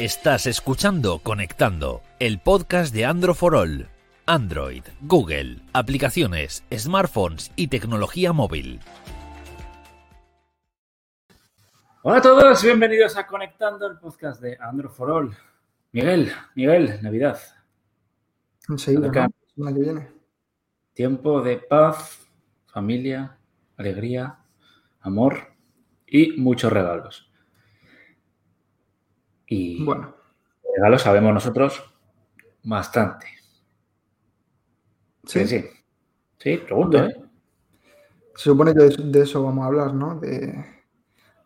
Estás escuchando Conectando, el podcast de Android for All. Android, Google, aplicaciones, smartphones y tecnología móvil. Hola a todos, bienvenidos a Conectando, el podcast de Android for All. Miguel, Miguel, Navidad. Enseguida, que viene. Tiempo de paz, familia, alegría, amor y muchos regalos. Y Bueno, regalos sabemos nosotros bastante. sí. Sí, sí. Sí, pregunto, Ya. ¿eh? Se supone que de, eso vamos a hablar, ¿no? De,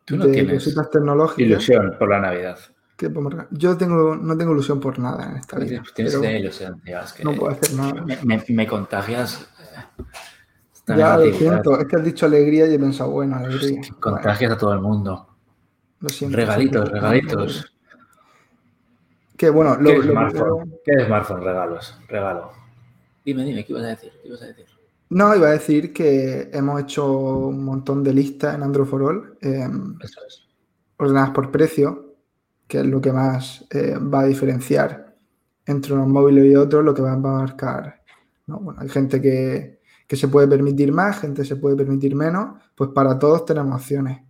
Tú no de tienes cositas tecnológicas. ilusión por la Navidad. que regalar. Yo tengo, no tengo ilusión por nada en esta vida. Tienes que ilusión, tío. Es que no puedo hacer nada. me, me- me contagias. eh, Ya lo siento, es que has dicho alegría y he pensado, bueno, alegría. Bueno, Contagias a todo el mundo. lo siento. Regalitos, regalitos. Que bueno, lo, ¿Qué lo smartphone? primero- ¿Qué smartphone regalos? Regalo. Dime, dime, ¿qué ibas a decir? ¿Qué ibas a decir? No, iba a decir que hemos hecho un montón de listas en Android for All, em, Eso es. ordenadas por precio, que es lo que más eh, va a diferenciar entre unos móviles y otros, lo que va a marcar. ¿no? Bueno, hay gente que, que se puede permitir más, gente se puede permitir menos, pues para todos tenemos opciones.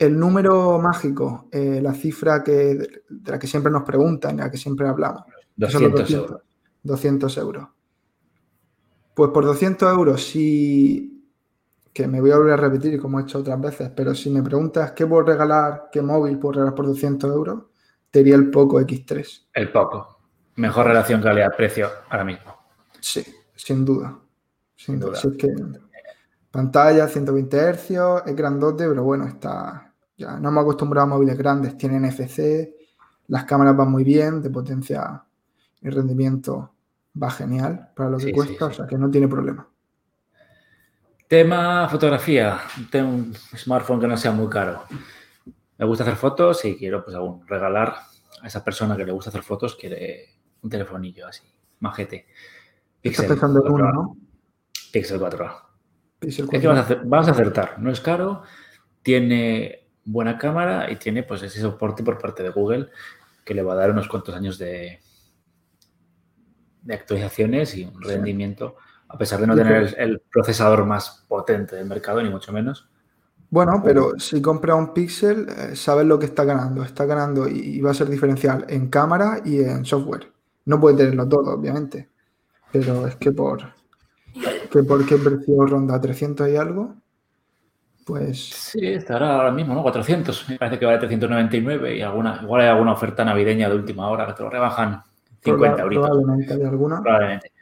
El número mágico, eh, la cifra que, de la que siempre nos preguntan, de la que siempre hablamos, que son los 200 euros. 200 euros. Pues por 200 euros, si, que me voy a volver a repetir como he hecho otras veces, pero si me preguntas qué puedo regalar, qué móvil puedo regalar por 200 euros, te diría el Poco X3. El poco. Mejor relación calidad-precio ahora mismo. Sí, sin duda. Sin Sin duda. duda. Si es que pantalla 120 Hz, es grandote, pero bueno, está. Ya no me he acostumbrado a móviles grandes, tienen NFC, las cámaras van muy bien, de potencia y rendimiento va genial para lo que Sí, cuesta, sí. o sea que no tiene problema. Tema fotografía. Tengo un smartphone que no sea muy caro. Me gusta hacer fotos y quiero, pues, aún regalar a esa persona que le gusta hacer fotos, quiere un telefonillo así, majete. Estás Pixel pensando en 4A. uno, ¿no? Pixel 4A. Pixel Es que 4. vas a, acer- vas a acertar, no es caro, tiene buena cámara y tiene pues ese soporte por parte de Google que le va a dar unos cuantos años de, de actualizaciones y un Sí. rendimiento, a pesar de no tener el, el procesador más potente del mercado, ni mucho menos. Bueno, pero si compras un Pixel, eh, sabes lo que está ganando. Está ganando y, y va a ser diferencial en cámara y en software. No puede tenerlo todo, obviamente. Pero es que por que por qué precio ronda 300 y algo, pues Sí, estará ahora mismo, ¿no? 400. Me parece que vale 399 y alguna, igual hay alguna oferta navideña de última hora que te lo rebajan 50 proba- euritos, probablemente hay alguna. probablemente.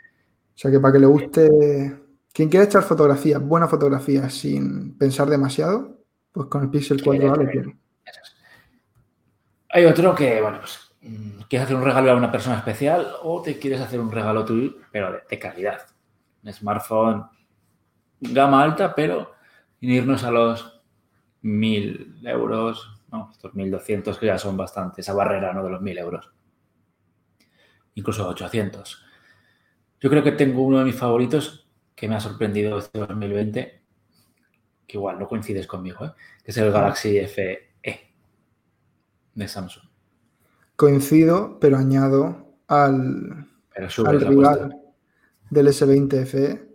O sea que para que le guste, quien quiera echar fotografías, buena fotografía sin pensar demasiado, pues con el Pixel 4a lo tiene. Eso es. Hay otro que, bueno, pues mm, quieres hacer un regalo a una persona especial o te quieres hacer un regalo tú, pero de, de calidad. Un smartphone gama alta, pero sin irnos a los 1000 euros, no, estos 1200 que ya son bastante, esa barrera, ¿no? De los 1000 euros. Incluso 800. Yo creo que tengo uno de mis favoritos que me ha sorprendido este 2020, que igual no coincides conmigo, ¿eh? que es el Galaxy FE de Samsung. Coincido, pero añado al, Pero sube al rival del S20 FE,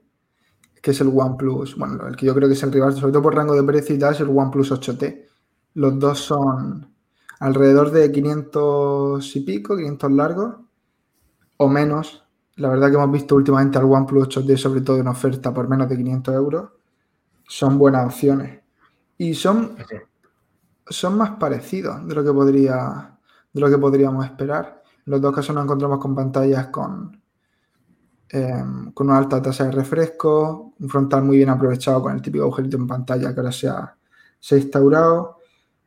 que es el OnePlus, bueno, el que yo creo que es el rival, sobre todo por rango de precio y tal, es el OnePlus 8T. Los dos son alrededor de 500 y pico, 500 largos, o menos. La verdad que hemos visto últimamente al OnePlus 8T, sobre todo en oferta por menos de 500 euros. Son buenas opciones. Y son son más parecidos de lo que podría de lo que podríamos esperar. En los dos casos nos encontramos con pantallas con, em, con una alta tasa de refresco, un frontal muy bien aprovechado con el típico agujerito en pantalla que ahora se ha, se ha instaurado.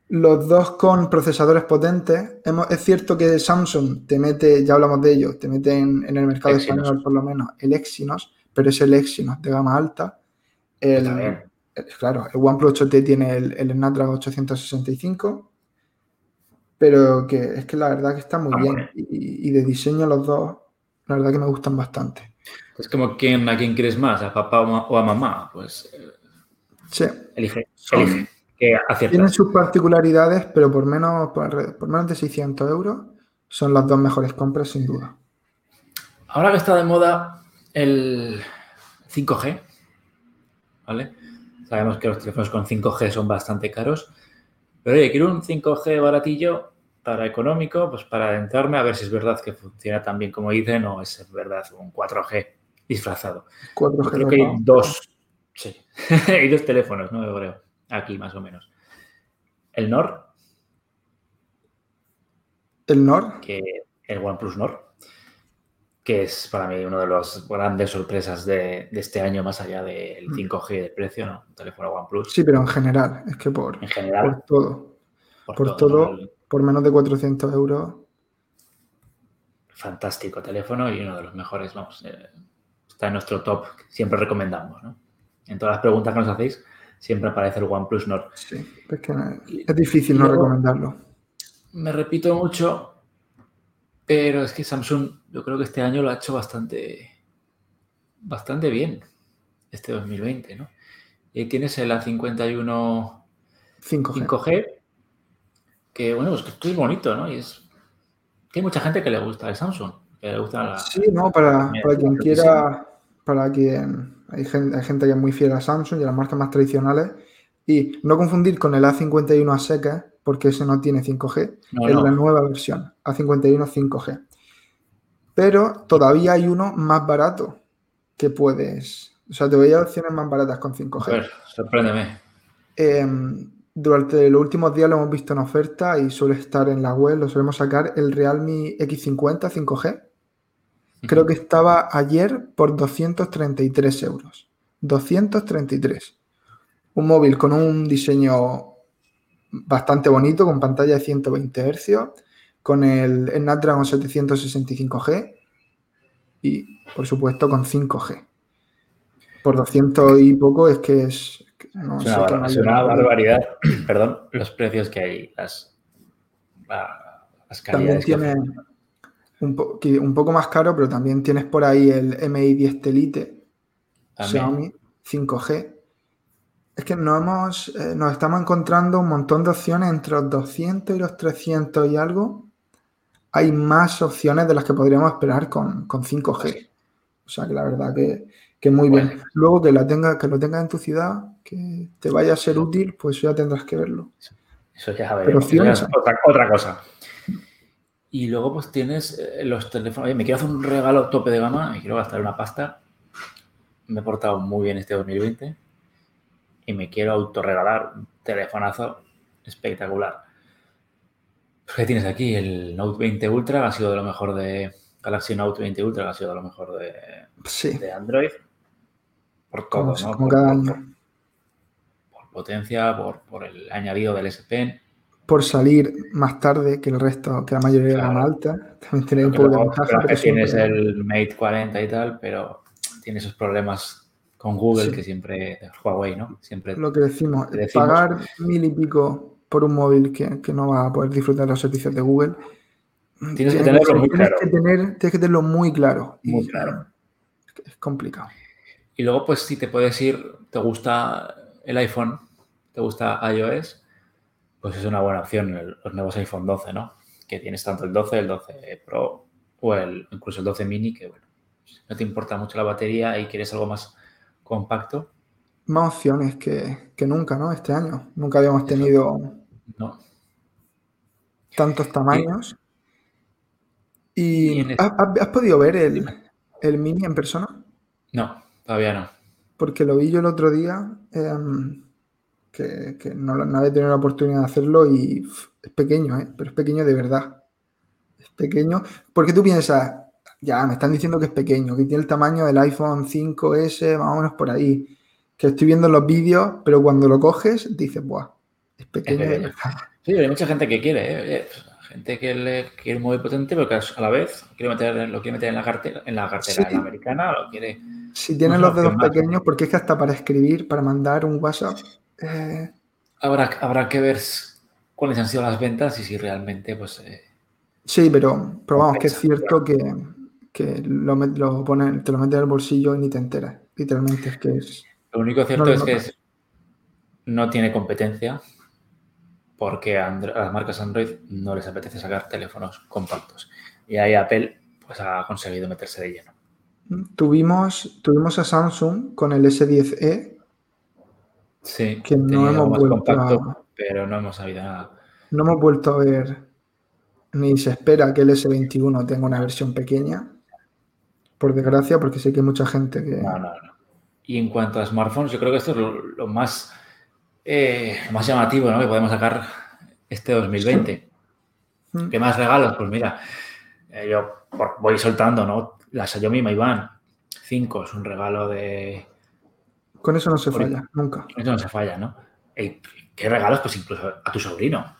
Los dos con procesadores potentes. Hemos- es cierto que Samsung te mete, ya hablamos de ello, te mete en, en el mercado Exynos. español por lo menos el Exynos, pero es el Exynos de gama alta. El, Claro, el OnePlus 8T tiene el, el Snapdragon 865, pero que es que la verdad que está muy Ah, bien. bueno. Y, y de diseño los dos, la verdad que me gustan bastante. Es como quién, a quién quieres más, a papá o a mamá. Pues Sí, elige, Son- elige. Que tienen sus particularidades, pero por menos, por menos de 600 euros son las dos mejores compras sin duda. Ahora que está de moda el 5G, ¿vale? Sabemos que los teléfonos con 5G son bastante caros, pero oye, quiero un 5G baratillo para económico, pues para adentrarme a ver si es verdad que funciona tan bien como dicen o es verdad un 4G disfrazado. 4G creo que hay dos, sí, hay dos teléfonos, ¿no? Yo creo, aquí más o menos. El NOR. ¿El NOR? Que el OnePlus NOR que es para mí una de las grandes sorpresas de, este año, más allá del 5G mm. de precio, ¿no? Un teléfono OnePlus. Sí, pero en general, es que por, en general, por todo. Por, todo, por menos de 400 euros. Fantástico teléfono y uno de los mejores, vamos, eh, está en nuestro top, siempre recomendamos, ¿no? En todas las preguntas que nos hacéis, siempre aparece el OnePlus Nord. Sí, es que es difícil no recomendarlo. Me repito mucho, pero es que Samsung, yo creo que este año lo ha hecho bastante, bastante bien, este 2020, ¿no? Y tienes el A51 5G. que bueno, pues que es bonito, ¿no? Y es que hay mucha gente que le gusta el Samsung, que le gusta la, Sí, no, para, para quien quiera, para quien hay gente, hay gente que es muy fiel a Samsung y a las marcas más tradicionales. Y no confundir con el A51 a seca, porque ese no tiene 5G, es la nueva versión, A51 5G. Pero todavía hay uno más barato que puedes. O sea, te voy a opciones más baratas con 5G. A ver, sorpréndeme. Em, durante los últimos días lo hemos visto en oferta y suele estar en la web, lo solemos sacar el Realme X50 5G. Creo que estaba ayer por 233 euros. 233. Un móvil con un diseño bastante bonito, con pantalla de 120 Hz, con el, Snapdragon 765G y, por supuesto, con 5G. Por 200 y poco es que es... No es una, barbaridad. Perdón, los precios que hay, las, las. También tiene un, un, poco más caro, pero también tienes por ahí el MI 10 Elite Xiaomi 5G es que nos, hemos, eh, nos estamos encontrando un montón de opciones entre los 200 y los 300 y algo. Hay más opciones de las que podríamos esperar con, 5G. O sea que la verdad que, que muy bien. Luego que, la tenga, que lo tengas en tu ciudad, que te vaya a ser útil, pues ya tendrás que verlo. Eso ya veremos. Pero es otra, otra cosa. Y luego pues tienes eh, los teléfonos. Oye, me quiero hacer un regalo tope de gama, me quiero gastar una pasta. Me he portado muy bien este 2020 y me quiero autorregalar un telefonazo espectacular. Pues, ¿Qué tienes aquí? El Note 20 Ultra ha sido de lo mejor de Galaxy Note 20 Ultra, ha sido de lo mejor de, de Android. Por todo, ¿no? Por, cada año. Por, potencia, por, el añadido del S Pen. Por salir más tarde que el resto, que la mayoría de gama alta. También tiene un poco de ventaja. Que tienes el Mate 40 y tal, pero tiene esos problemas con Google, que siempre, Huawei, ¿no? Siempre Lo que decimos, pagar mil y pico por un móvil que, no va a poder disfrutar de los servicios de Google. Tienes, que tenerlo muy claro. tienes que tenerlo muy claro. Muy claro. Es complicado. Y luego, pues, si te puedes ir, te gusta el iPhone, te gusta iOS, pues es una buena opción los nuevos iPhone 12, ¿no? Que tienes tanto el 12, el 12 Pro o el, incluso el 12 mini, que bueno, no te importa mucho la batería y quieres algo más compacto. Más opciones que, nunca, ¿no? Este año. Nunca habíamos tenido tantos tamaños. ¿Y, ¿has, podido ver el, mini en persona? No, todavía no. Porque lo vi yo el otro día, em, que, no, no, había tenido la oportunidad de hacerlo y es pequeño, ¿eh? pero es pequeño de verdad. Es pequeño. Porque tú piensas, ya, me están diciendo que es pequeño, que tiene el tamaño del iPhone 5S, más o menos por ahí. Que estoy viendo los vídeos, pero cuando lo coges, dices, ¡buah! Es pequeño. sí, hay mucha gente que quiere, ¿eh? gente que le quiere un móvil potente, pero que a la vez quiere meter, lo quiere meter en la cartera, en la cartera americana, lo quiere. Si tienen los dedos pequeños, porque es que hasta para escribir, para mandar un WhatsApp. Eh, habrá, habrá que ver cuáles han sido las ventas y si realmente, pues. Eh, sí, pero, pero vamos, que es cierto que que lo, lo pone, te lo metes al bolsillo y ni te enteras. Literalmente es que es. Lo único cierto es que no tiene competencia. porque a, Andro- a las marcas Android no les apetece sacar teléfonos compactos. Y ahí Apple pues, ha conseguido meterse de lleno. Tuvimos, tuvimos a Samsung con el S10e, Sí, que no hemos más vuelto compacto, a- pero no hemos sabido nada. no hemos vuelto a ver, ni se espera que el S21 tenga una versión pequeña, por desgracia, porque sé que hay mucha gente que... No, no, no. Y en cuanto a smartphones, yo creo que esto es lo, lo más, eh, más llamativo ¿no? que podemos sacar este 2020. Mm. ¿Qué más regalos? Pues mira, eh, yo voy soltando, ¿no? La Xiaomi Mi Band 5 es un regalo de... Con eso no se falla, nunca. Eso no se falla, ¿no? Ey, ¿Qué regalos? Pues incluso a tu sobrino.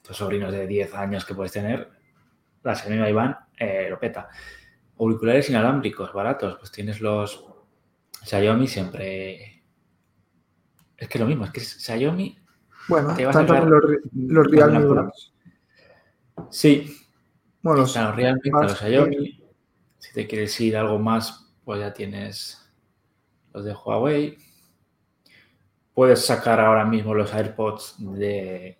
Tus sobrinos de 10 años que puedes tener, la Mi Band eh, lo peta. Auriculares inalámbricos, baratos, pues tienes los Xiaomi siempre... Es que lo mismo, es que Xiaomi Bueno, Te vas a también sacar los, los Realme. Sí, Bueno, los, los Realme, los Xiaomi. Si te quieres ir algo más, pues ya tienes los de Huawei. Puedes sacar ahora mismo los AirPods de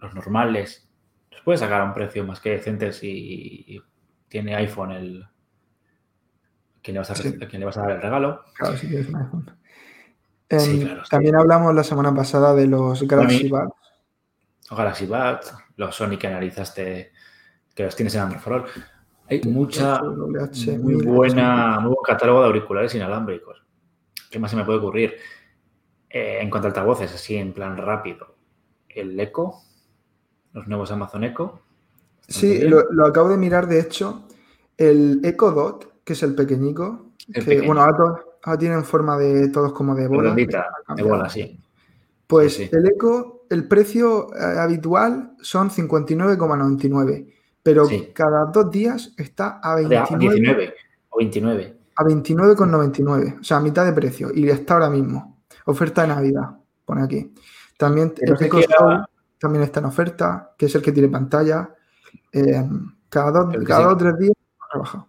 los normales. Los puedes sacar a un precio más que decente si tiene iPhone el a quien le vas a, Sí. a quien le vas a dar el regalo. claro, si tienes un iPhone. Sí, Em, claro. También hablamos la semana pasada de los Galaxy. Buds. Los Galaxy Buds, los Sony que analizaste, que los tienes en Android for All. Hay mucha, muy buena, muy buen catálogo de auriculares inalámbricos. ¿Qué más se me puede ocurrir? Eh, en cuanto a altavoces, así en plan rápido. El Echo, los nuevos Amazon Echo. Sí, lo, lo acabo de mirar, de hecho, el Echo Dot, que es el pequeñico, El que pequeño. bueno, ahora, tienen forma de todos como de bola. Redondita, de bola, sí. Pues Sí, sí. el Echo, el precio eh, habitual son 59,99, pero Sí. cada dos días está a De a 29, 19 o 29. A 29,99, o sea, a mitad de precio, y está ahora mismo. Oferta de Navidad, pone aquí. También el se Show también está en oferta, que es el que tiene pantalla. Eh, cada dos, cada dos o tres días ha rebajado.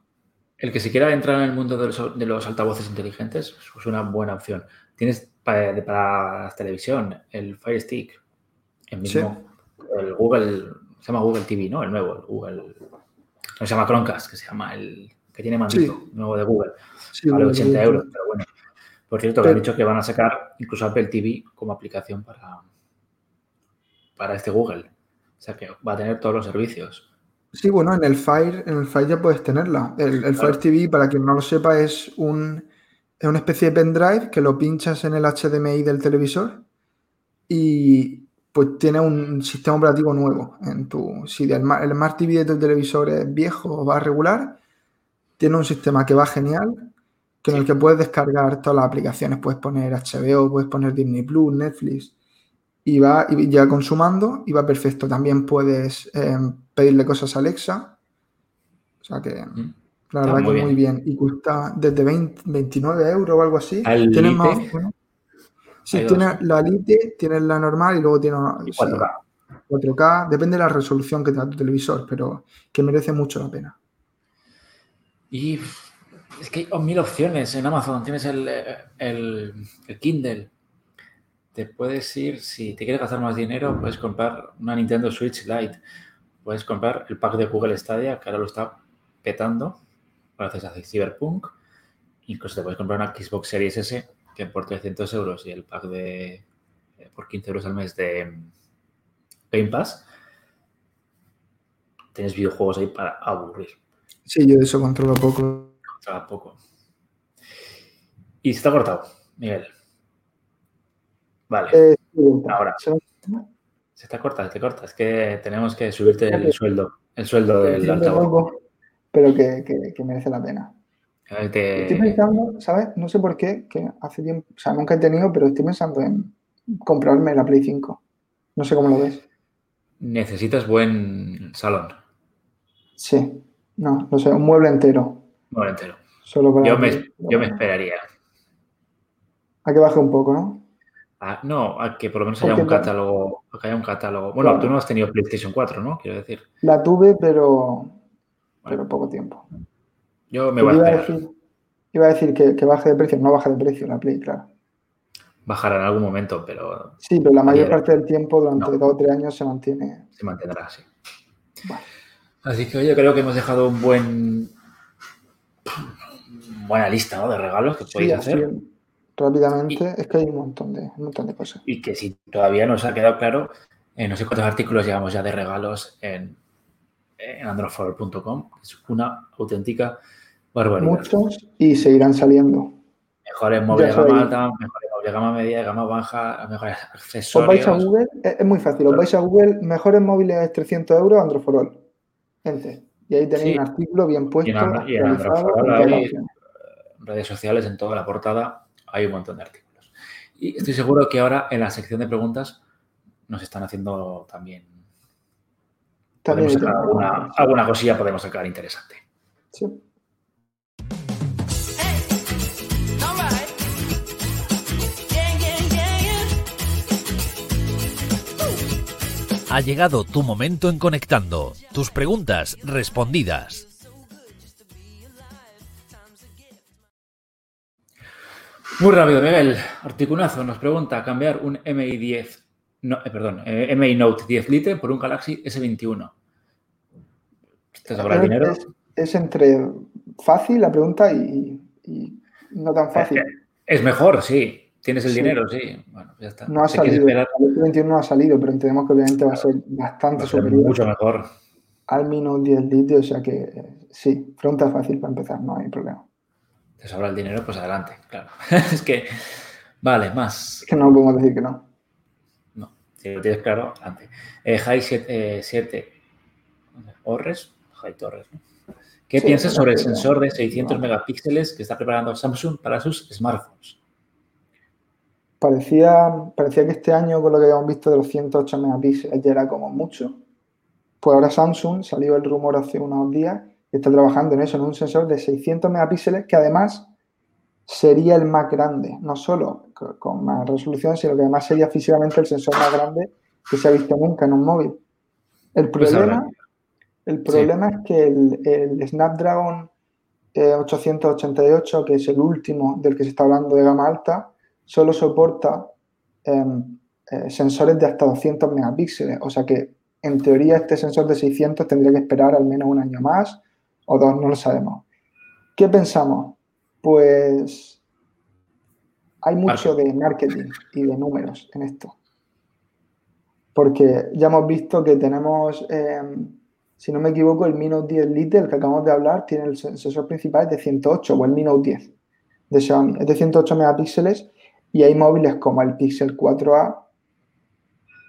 El que si quiera entrar en el mundo de los, de los altavoces inteligentes es una buena opción. Tienes para, de- para la televisión el Fire Stick, el mismo, el Google, se llama Google TV, ¿no? El nuevo, el Google, no se llama Chromecast, que se llama el que tiene mandito, Sí. nuevo de Google, Sí, vale Google, 80 Google. euros, pero bueno. Por cierto, que han dicho que van a sacar incluso Apple TV como aplicación para, para este Google. O sea que va a tener todos los servicios. Sí, bueno, en el Fire, en el Fire ya puedes tenerla. El, el Claro. Fire TV, para quien no lo sepa, es un, es una especie de pendrive que lo pinchas en el HDMI del televisor y pues tiene un sistema operativo nuevo en tu. Si el, el Smart TV de tu televisor es viejo o va regular, tiene un sistema que va genial, que en el que puedes descargar todas las aplicaciones. Puedes poner HBO, puedes poner Disney Plus, Netflix y va y ya consumando y va perfecto. También puedes eh, pedirle cosas a Alexa. O sea que Mm. la verdad muy que muy bien. Y cuesta desde 20 29 euros o algo así. ¿Al Tienes más opciones. Sí, tienes la Lite, tienes la normal y luego tienes Y sí, 4K. 4K. Depende de la resolución que te da tu televisor, pero que merece mucho la pena. Y es que hay mil opciones en Amazon. Tienes el, eh, el, el Kindle. Te puedes ir, si te quieres gastar más dinero, puedes comprar una Nintendo Switch Lite. Puedes comprar el pack de Google Stadia, que ahora lo está petando, gracias a Cyberpunk. Incluso te puedes comprar una Xbox Series S, que por 300 euros y el pack de eh, por 15 euros al mes de mm, Game Pass. Tienes videojuegos ahí para aburrir. Sí, yo eso controlo poco. Estaba poco. Y se está cortado, Miguel. Vale, Eh, Ahora. ¿se- está corta, se te corta. Es que tenemos que subirte el sueldo, el sueldo del altavoz. poco, pero que, que- que merece la pena. Estoy pensando, ¿sabes? No sé por qué, que hace tiempo, o sea, nunca he tenido, pero estoy pensando en comprarme la Play 5. No sé cómo lo ves. Necesitas buen salón, Sí, no, no sé, un mueble entero. bueno, entero. Solo para Yo me, yo me esperaría. A que baje un poco, ¿no? a- no, a que por lo menos haya un catálogo. que haya un catálogo. Bueno, Claro. tú no has tenido PlayStation 4, ¿no? Quiero decir. La tuve, pero, pero poco tiempo. Yo me voy a iba a esperar. decir, iba a decir que, que baje de precio, no baja de precio la Play, claro. bajará en algún momento, pero... Sí, pero la mayor parte del tiempo, durante dos o tres años, se mantiene. Se mantendrá, sí. Así que yo creo que hemos dejado un buen buena lista de regalos que podéis hacer. rápidamente, es que hay un montón, de, un montón de cosas. Y que si todavía no os ha quedado claro, eh, no sé cuántos artículos llevamos ya de regalos en, en androfor.com. Es una auténtica barbaridad. Muchos y seguirán saliendo. Mejores móviles de gama alta, mejores móviles de gama media, de gama baja, mejores accesorios. Os vais a Google, es muy fácil, os vais a Google, mejores móviles de 300 euros, Androforol. Gente. Y ahí tenéis un artículo bien puesto. Y en, redes sociales, en toda la portada, hay un montón de artículos. Y estoy seguro que ahora en la sección de preguntas nos están haciendo también. también alguna, alguna cosilla podemos sacar interesante. Sí. Ha llegado tu momento en Conectando. Tus preguntas respondidas. Muy rápido, Miguel. Articunazo nos pregunta cambiar un MI 10, no, eh, perdón, eh, MI Note 10 Lite por un Galaxy S21. ¿Te sobra dinero? Es, entre fácil la pregunta y, no tan fácil. Es, mejor, sí. Tienes el dinero, sí. Bueno, ya está. No ha salido. El S21 no ha salido, pero entendemos que obviamente va a ser bastante superior. Mucho mejor. Al Mi Note 10 Lite, o sea que eh, sí, pregunta fácil para empezar, no hay problema te sobra el dinero, pues adelante, claro. es que, vale, más. Es que no podemos decir que no. No, si lo tienes claro, adelante. Eh, High 7, 7 Orres, High Torres, ¿no? ¿Qué piensas sobre el sensor de 600 megapíxeles que está preparando Samsung para sus smartphones? Parecía, parecía que este año, con lo que habíamos visto de los 108 megapíxeles, ya era como mucho. Pues ahora Samsung salió el rumor hace unos días está trabajando en eso, en un sensor de 600 megapíxeles que además sería el más grande, no solo con más resolución, sino que además sería físicamente el sensor más grande que se ha visto nunca en un móvil. El pues problema, el problema es que el, Snapdragon 888, eh, que es el último del que se está hablando de gama alta, solo soporta em, eh, sensores de hasta 200 megapíxeles. O sea que, en teoría, este sensor de 600 tendría que esperar al menos un año más o dos, no lo sabemos. ¿Qué pensamos? Pues hay mucho de marketing y de números en esto. Porque ya hemos visto que tenemos, em, si no me equivoco, el Mi Note 10 Lite, el que acabamos de hablar, tiene el sensor principal de 108 o el Mi Note 10 de Xiaomi. Es de 108 megapíxeles y hay móviles como el Pixel 4a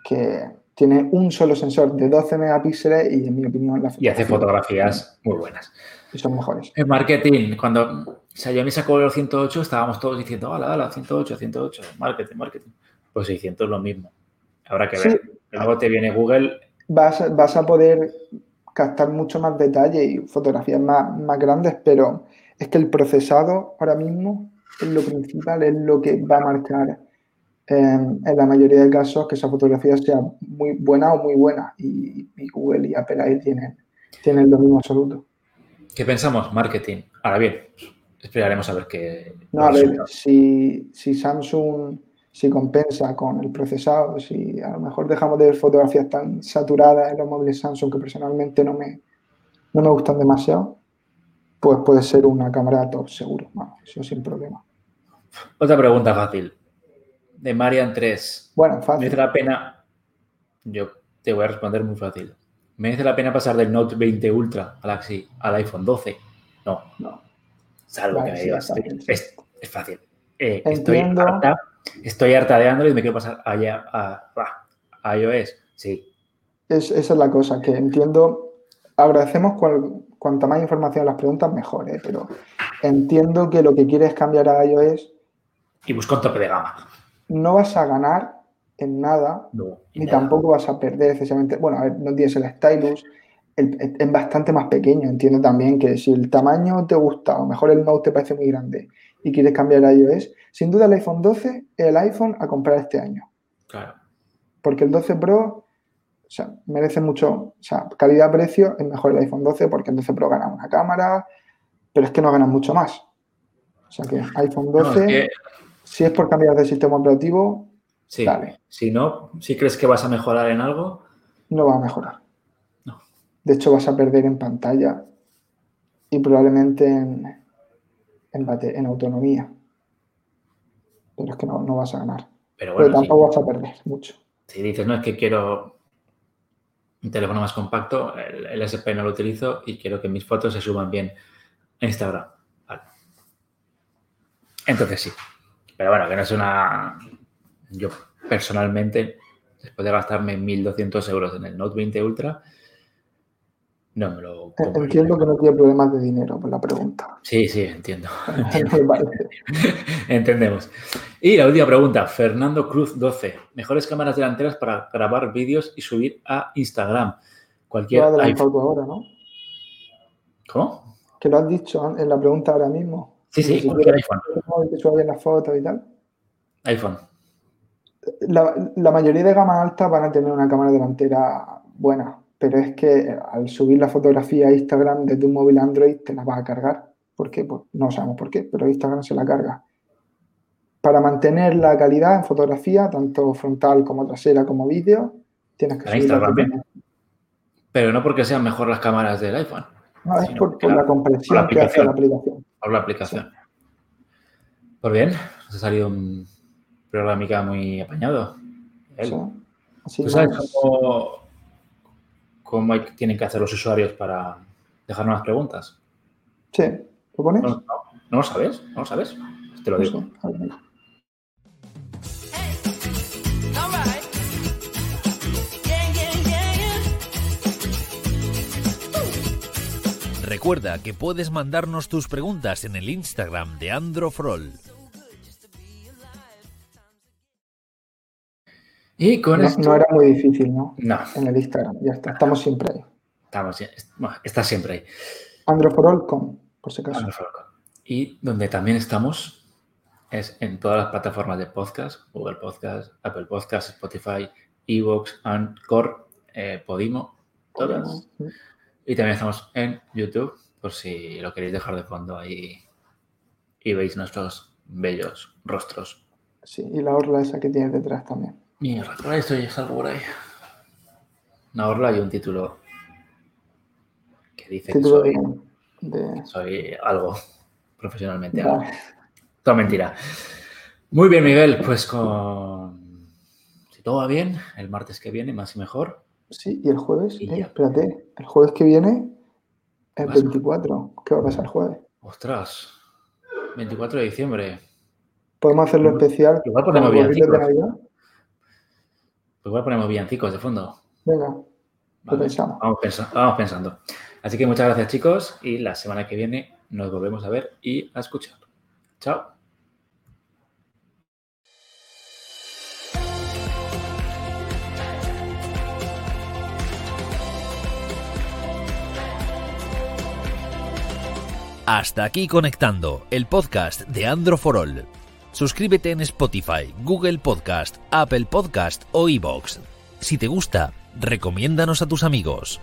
que tiene un solo sensor de 12 megapíxeles y en mi opinión la Y hace fotografías muy buenas. Y son mejores. En marketing, cuando Xiaomi sacó los 108, estábamos todos diciendo, hola, hola, 108, 108, marketing, marketing. Pues 600 es lo mismo. Habrá que ver. Luego te viene Google. Vas, vas a poder captar mucho más detalle y fotografías más, más grandes, pero es que el procesado ahora mismo es lo principal, es lo que va a marcar en la mayoría de casos que esa fotografía sea muy buena o muy buena. Y, Google y Apple ahí tienen, tienen lo mismo absoluto. ¿Qué pensamos? Marketing. Ahora bien, esperaremos a ver qué. No, a ver, si, si, Samsung si compensa con el procesado, si a lo mejor dejamos de ver fotografías tan saturadas en los móviles Samsung que personalmente no me, no me gustan demasiado, pues puede ser una cámara top seguro. eso sin problema. Otra pregunta fácil de Marian 3. Bueno, fácil. ¿Merece la pena? Yo te voy a responder muy fácil. ¿Merece la pena pasar del Note 20 Ultra Galaxy al iPhone 12? No. No. Salvo que me digas. Es, fácil. Eh, estoy, harta, estoy harta de Android y me quiero pasar allá a, iOS. Sí. esa es la cosa, que entiendo. Agradecemos cuanta más información las preguntas, mejor, ¿eh? pero entiendo que lo que quieres es cambiar a iOS. Y busco un tope de gama no vas a ganar en nada, ni tampoco vas a perder excesivamente. Bueno, a ver, no tienes el stylus, es bastante más pequeño. Entiendo también que si el tamaño te gusta, o mejor el Note te parece muy grande y quieres cambiar a iOS, sin duda el iPhone 12 es el iPhone a comprar este año. Claro. Porque el 12 Pro, sea, merece mucho, o sea, calidad-precio es mejor el iPhone 12 porque el 12 Pro gana una cámara, pero es que no gana mucho más. O sea que iPhone 12 Si es por cambiar de sistema operativo, Sí. Dale. Si no, si crees que vas a mejorar en algo, no va a mejorar. No. De hecho, vas a perder en pantalla y probablemente en, en, bate- en autonomía. Pero es que no, no vas a ganar. pero bueno, tampoco vas a perder mucho. si dices, no, es que quiero teléfono más compacto, el, el SP no lo utilizo y quiero que mis fotos se suban bien a Instagram. Entonces sí. Pero bueno, que no es una... Yo personalmente, después de gastarme 1.200 euros en el Note 20 Ultra, no me lo compraría. Entiendo que no tiene problemas de dinero por la pregunta. Sí, sí, entiendo. Vale. Entendemos. Y la última pregunta, Fernando Cruz 12. Mejores cámaras delanteras para grabar vídeos y subir a Instagram. Lo Cualquier has tú ahora, ¿no? ¿Cómo? Que lo has dicho en la pregunta ahora mismo. Sí, sí, Si cualquier quieres iPhone. que suba bien las fotos y tal. iPhone. La, la mayoría de gama alta van a tener una cámara delantera buena, pero es que al subir la fotografía a Instagram desde un móvil Android te la vas a cargar. ¿Por qué? Pues no sabemos por qué, pero Instagram se la carga. Para mantener la calidad en fotografía, tanto frontal como trasera como vídeo, tienes que Para subirla Instagram, ¿eh? Pero no porque sean mejor las cámaras del iPhone, No, es por, la la- compresión por la que hace la aplicación. por la aplicación. Pues bien, nos ha salido un programica muy apañado. Sí. Así ¿Tú sabes cómo, cómo hay- tienen que hacer los usuarios para dejarnos las preguntas? Sí, ¿lo pones? ¿No, no, ¿no lo sabes? ¿No lo sabes? Te lo No digo. sé. Recuerda que puedes mandarnos tus preguntas en el Instagram de Androfrol. Y con No, esto... no era muy difícil, ¿no? No, En el Instagram, ya está. Estamos siempre ahí. estamos, bueno, está siempre ahí. Androforol.com, por si acaso. Androforol. Y donde también estamos es en todas las plataformas de podcast, Google Podcast, Apple Podcast, Spotify, Evox, Anchor, eh, Podimo, todas. Y también estamos en YouTube, por si lo queréis dejar de fondo ahí y veis nuestros bellos rostros. Sí, y la orla esa que tienes detrás también. Mierda, por ahí estoy, salgo por ahí. Una orla y un título que dice que Título soy, de, soy algo profesionalmente. algo. Toda mentira. Muy bien, Miguel, pues con... Si todo va bien, el martes que viene, más y mejor. Sí, y el jueves, Y eh, ya. espérate, el jueves que viene es Vas. 24. ¿Qué va a pasar el jueves? Ostras, 24 de diciembre. Podemos hacerlo especial Igual con ponemos el gorrito de villancicos. Navidad. Pues igual ponemos villancicos de fondo. Venga, Vale, pensamos. Vamos, pensa- vamos pensando. Así que muchas gracias, chicos, y la semana que viene nos volvemos a ver y a escuchar. Chao. Hasta aquí conectando el podcast de Androforol. Suscríbete en Spotify, Google Podcast, Apple Podcast o iBox. Si te gusta, recomiéndanos a tus amigos.